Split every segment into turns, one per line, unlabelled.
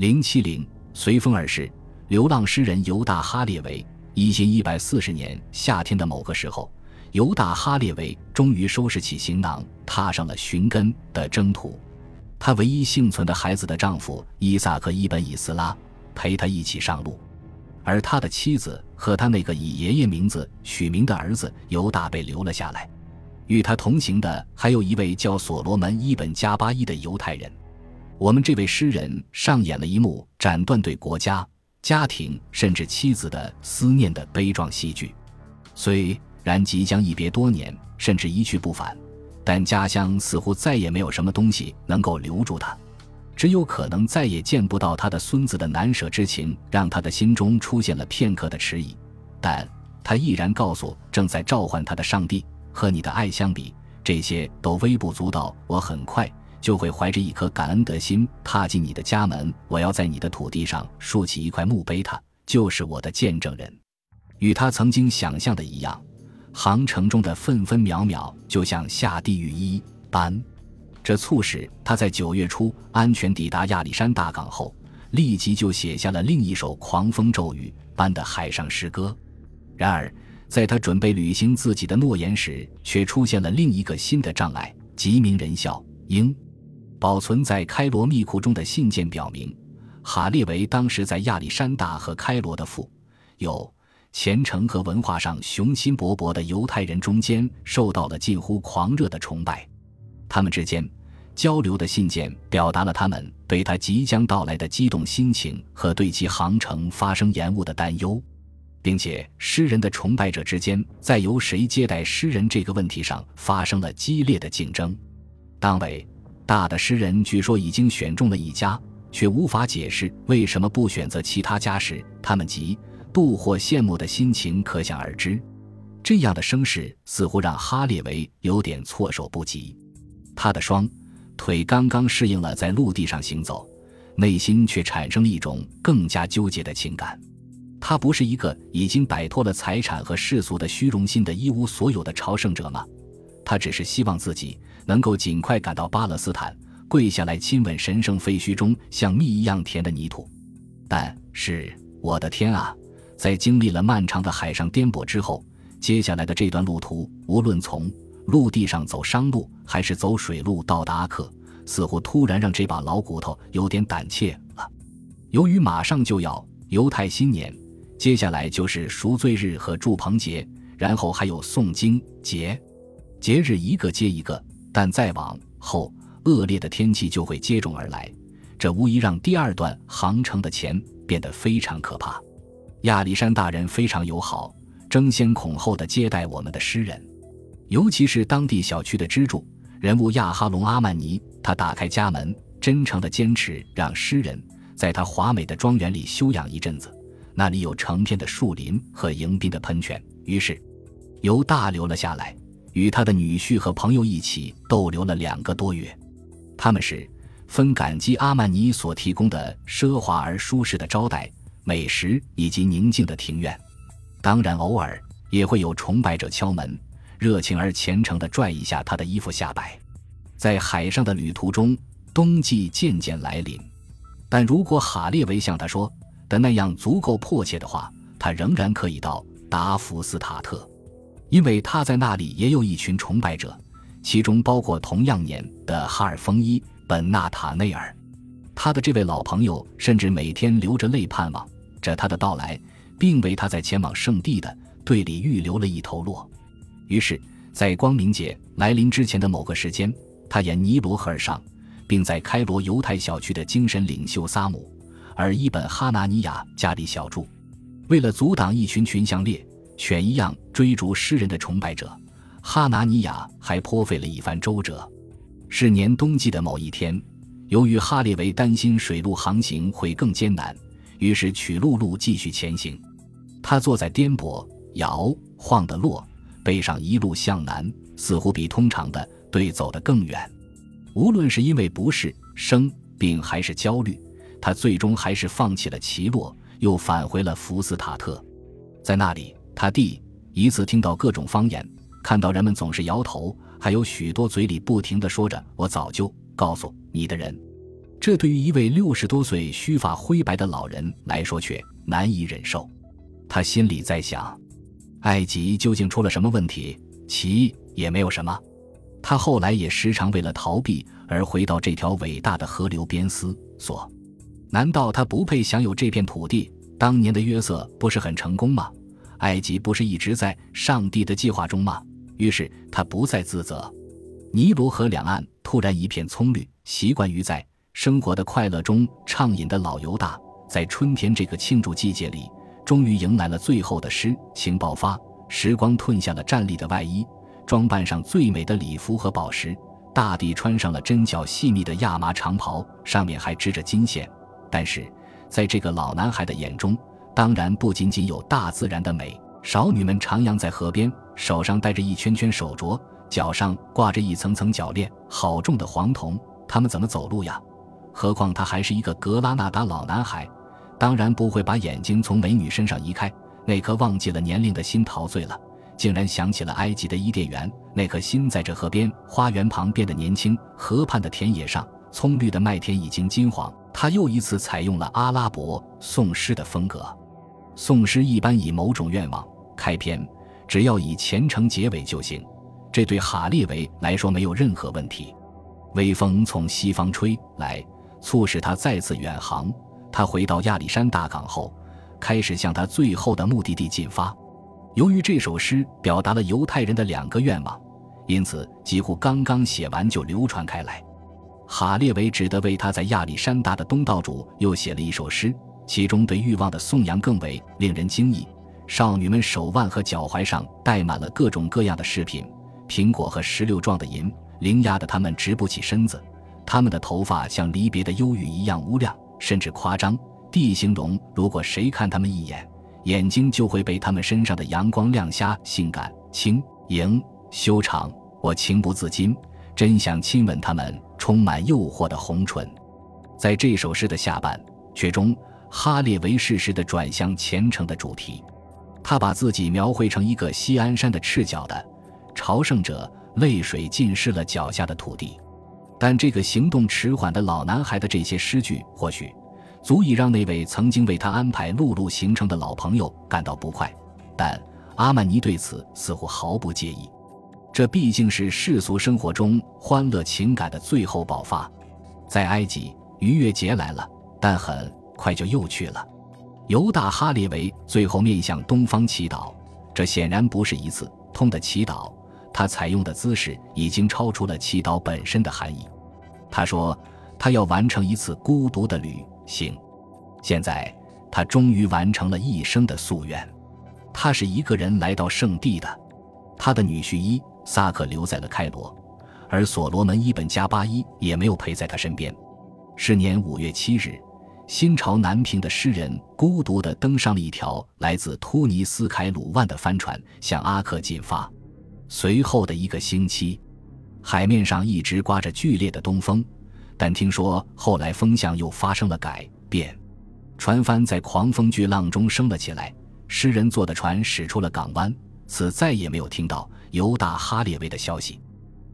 零七零随风而逝，流浪诗人犹大·哈列维。一千一百四十年夏天的某个时候，犹大·哈列维终于收拾起行囊，踏上了寻根的征途。他唯一幸存的孩子的丈夫伊萨克·伊本·以斯拉陪他一起上路，而他的妻子和他那个以爷爷名字取名的儿子犹大被留了下来。与他同行的还有一位叫所罗门·伊本·加巴伊的犹太人。我们这位诗人上演了一幕斩断对国家、家庭甚至妻子的思念的悲壮戏剧。虽然即将一别多年，甚至一去不返，但家乡似乎再也没有什么东西能够留住他。只有可能再也见不到他的孙子的难舍之情，让他的心中出现了片刻的迟疑。但他毅然告诉正在召唤他的上帝。和你的爱相比，这些都微不足道。我很快就会怀着一颗感恩的心踏进你的家门。我要在你的土地上竖起一块墓碑，他就是我的见证人。与他曾经想象的一样，航程中的分分秒秒就像下地狱一般。这促使他在九月初安全抵达亚历山大港后，立即就写下了另一首狂风骤雨般的海上诗歌。然而。在他准备履行自己的诺言时，却出现了另一个新的障碍——吉名人笑英。保存在开罗密库中的信件表明，哈列维当时在亚历山大和开罗的富有、虔诚和文化上雄心勃勃的犹太人中间受到了近乎狂热的崇拜。他们之间交流的信件表达了他们对他即将到来的激动心情和对其航程发生延误的担忧。并且，诗人的崇拜者之间在由谁接待诗人这个问题上发生了激烈的竞争。当为大的诗人据说已经选中了一家，却无法解释为什么不选择其他家时，他们嫉妒或羡慕的心情可想而知。这样的声势似乎让哈列维有点措手不及。他的双腿刚刚适应了在陆地上行走，内心却产生了一种更加纠结的情感。他不是一个已经摆脱了财产和世俗的虚荣心的一无所有的朝圣者吗？他只是希望自己能够尽快赶到巴勒斯坦，跪下来亲吻神圣废墟中像蜜一样甜的泥土。但是，我的天啊！在经历了漫长的海上颠簸之后，接下来的这段路途，无论从陆地上走商路，还是走水路到达阿克，似乎突然让这把老骨头有点胆怯了。由于马上就要犹太新年。接下来就是赎罪日和祝棚节，然后还有诵经节，节日一个接一个。但再往后，恶劣的天气就会接踵而来，这无疑让第二段航程的钱变得非常可怕。亚历山大人非常友好，争先恐后的接待我们的诗人，尤其是当地小区的支柱人物亚哈隆阿曼尼。他打开家门，真诚的坚持让诗人在他华美的庄园里休养一阵子。那里有成片的树林和迎宾的喷泉，于是犹大留了下来，与他的女婿和朋友一起逗留了两个多月。他们是分感激阿曼尼所提供的奢华而舒适的招待、美食以及宁静的庭院。当然，偶尔也会有崇拜者敲门，热情而虔诚地拽一下他的衣服下摆。在海上的旅途中，冬季渐渐来临，但如果哈列维像他说。的那样足够迫切的话，他仍然可以到达福斯塔特，因为他在那里也有一群崇拜者，其中包括同样年的哈尔丰伊本纳塔内尔。他的这位老朋友甚至每天流着泪盼望着他的到来，并为他在前往圣地的队里预留了一头骆。于是，在光明节来临之前的某个时间，他沿尼罗河而上，并在开罗犹太小区的精神领袖萨姆。而伊本哈纳尼亚家里小住，为了阻挡一群群像猎犬一样追逐诗人的崇拜者，哈纳尼亚还颇费了一番周折。是年冬季的某一天，由于哈列维担心水路航行会更艰难，于是取陆路继续前行。他坐在颠簸摇晃的骆背上，一路向南，似乎比通常的队走得更远。无论是因为不适、生病还是焦虑。他最终还是放弃了奇洛，又返回了福斯塔特。在那里，他第一次听到各种方言，看到人们总是摇头，还有许多嘴里不停地说着“我早就告诉你的人”。这对于一位六十多岁、须发灰白的老人来说却难以忍受。他心里在想：埃及究竟出了什么问题？其也没有什么。他后来也时常为了逃避而回到这条伟大的河流边思索：难道他不配享有这片土地？当年的约瑟不是很成功吗？埃及不是一直在上帝的计划中吗？于是他不再自责。尼罗河两岸突然一片葱绿，习惯于在生活的快乐中畅饮的老犹大，在春天这个庆祝季节里，终于迎来了最后的诗情爆发。时光褪下了站立的外衣，装扮上最美的礼服和宝石。大地穿上了针脚细密的亚麻长袍，上面还织着金线。但是，在这个老男孩的眼中，当然不仅仅有大自然的美。少女们徜徉在河边，手上戴着一圈圈手镯，脚上挂着一层层脚链，好重的黄铜，他们怎么走路呀？何况他还是一个格拉纳达老男孩，当然不会把眼睛从美女身上移开。那颗忘记了年龄的心陶醉了，竟然想起了埃及的伊甸园。那颗心在这河边花园旁变得年轻。河畔的田野上，葱绿的麦田已经金黄。他又一次采用了阿拉伯颂诗的风格。颂诗一般以某种愿望开篇，只要以虔诚结尾就行。这对哈列维来说没有任何问题。微风从西方吹来，促使他再次远航。他回到亚历山大港后，开始向他最后的目的地进发。由于这首诗表达了犹太人的两个愿望，因此几乎刚刚写完就流传开来。哈列维只得为他在亚历山大的东道主又写了一首诗。其中对欲望的颂扬更为令人惊异。少女们手腕和脚踝上戴满了各种各样的饰品，苹果和石榴状的银铃压得她们直不起身子。她们的头发像离别的忧郁一样乌亮，甚至夸张地形容：如果谁看她们一眼，眼睛就会被她们身上的阳光亮瞎。性感、轻盈、修长，我情不自禁，真想亲吻她们充满诱惑的红唇。在这首诗的下半阙中。哈列维适时的转向虔诚的主题，他把自己描绘成一个西安山的赤脚的朝圣者，泪水浸湿了脚下的土地。但这个行动迟缓的老男孩的这些诗句，或许足以让那位曾经为他安排陆路行程的老朋友感到不快。但阿曼尼对此似乎毫不介意，这毕竟是世俗生活中欢乐情感的最后爆发。在埃及，逾越节来了，但很。快就又去了。犹大哈列维最后面向东方祈祷，这显然不是一次通的祈祷。他采用的姿势已经超出了祈祷本身的含义。他说，他要完成一次孤独的旅行。现在，他终于完成了一生的夙愿。他是一个人来到圣地的。他的女婿伊萨克留在了开罗，而所罗门伊本加巴伊也没有陪在他身边。是年五月七日。新朝南平的诗人孤独地登上了一条来自突尼斯凯鲁万的帆船，向阿克进发。随后的一个星期，海面上一直刮着剧烈的东风，但听说后来风向又发生了改变，船帆在狂风巨浪中升了起来。诗人坐的船驶出了港湾，此再也没有听到犹大哈列维的消息。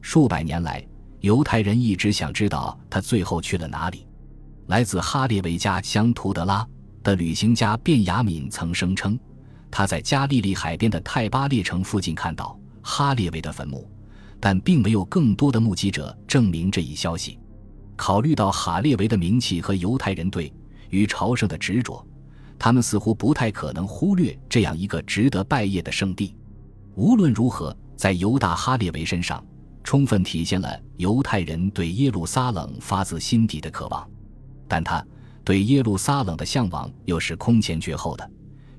数百年来，犹太人一直想知道他最后去了哪里。来自哈列维家乡图德拉的旅行家卞雅敏曾声称，他在加利利海边的泰巴列城附近看到哈列维的坟墓，但并没有更多的目击者证明这一消息。考虑到哈列维的名气和犹太人对于朝圣的执着，他们似乎不太可能忽略这样一个值得拜谒的圣地。无论如何，在犹大哈列维身上，充分体现了犹太人对耶路撒冷发自心底的渴望。但他对耶路撒冷的向往又是空前绝后的，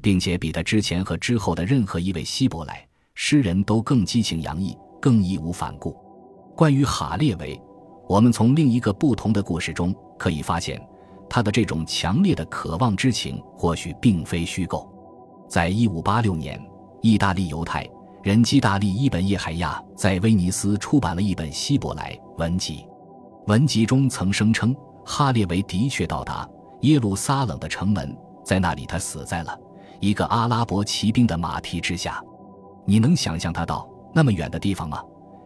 并且比他之前和之后的任何一位希伯来诗人都更激情洋溢、更义无反顾。关于哈列维，我们从另一个不同的故事中可以发现，他的这种强烈的渴望之情或许并非虚构。在一五八六年，意大利犹太人基大利伊本叶海亚在威尼斯出版了一本希伯来文集，文集中曾声称。哈列维的确到达耶路撒冷的城门，在那里他死在了一个阿拉伯骑兵的马蹄之下。你能想象他到那么远的地方吗？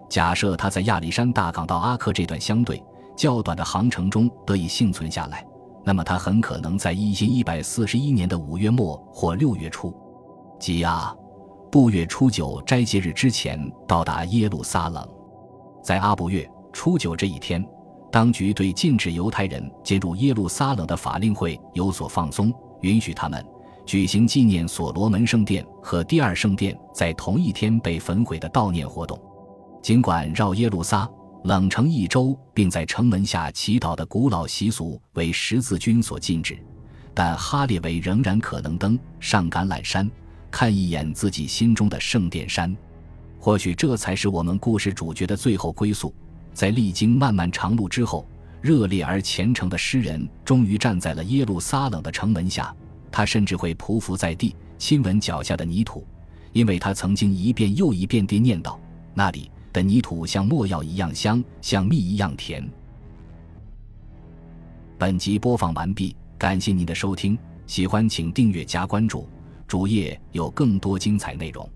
假设他在亚历山大港到阿克这段相对较短的航程中得以幸存下来，那么他很可能在一千一百四十一年的五月末或六月初，即啊，布月初九斋节日之前到达耶路撒冷。在阿布月初九这一天，当局对禁止犹太人进入耶路撒冷的法令会有所放松，允许他们举行纪念所罗门圣殿和第二圣殿在同一天被焚毁的悼念活动。尽管绕耶路撒冷城一周，并在城门下祈祷的古老习俗为十字军所禁止，但哈列维仍然可能登上橄榄山，看一眼自己心中的圣殿山。或许这才是我们故事主角的最后归宿。在历经漫漫长路之后，热烈而虔诚的诗人终于站在了耶路撒冷的城门下。他甚至会匍匐在地，亲吻脚下的泥土，因为他曾经一遍又一遍地念叨：“那里。”的泥土像墨药一样香，像蜜一样甜。本集播放完毕，感谢您的收听，喜欢请订阅加关注，主页有更多精彩内容。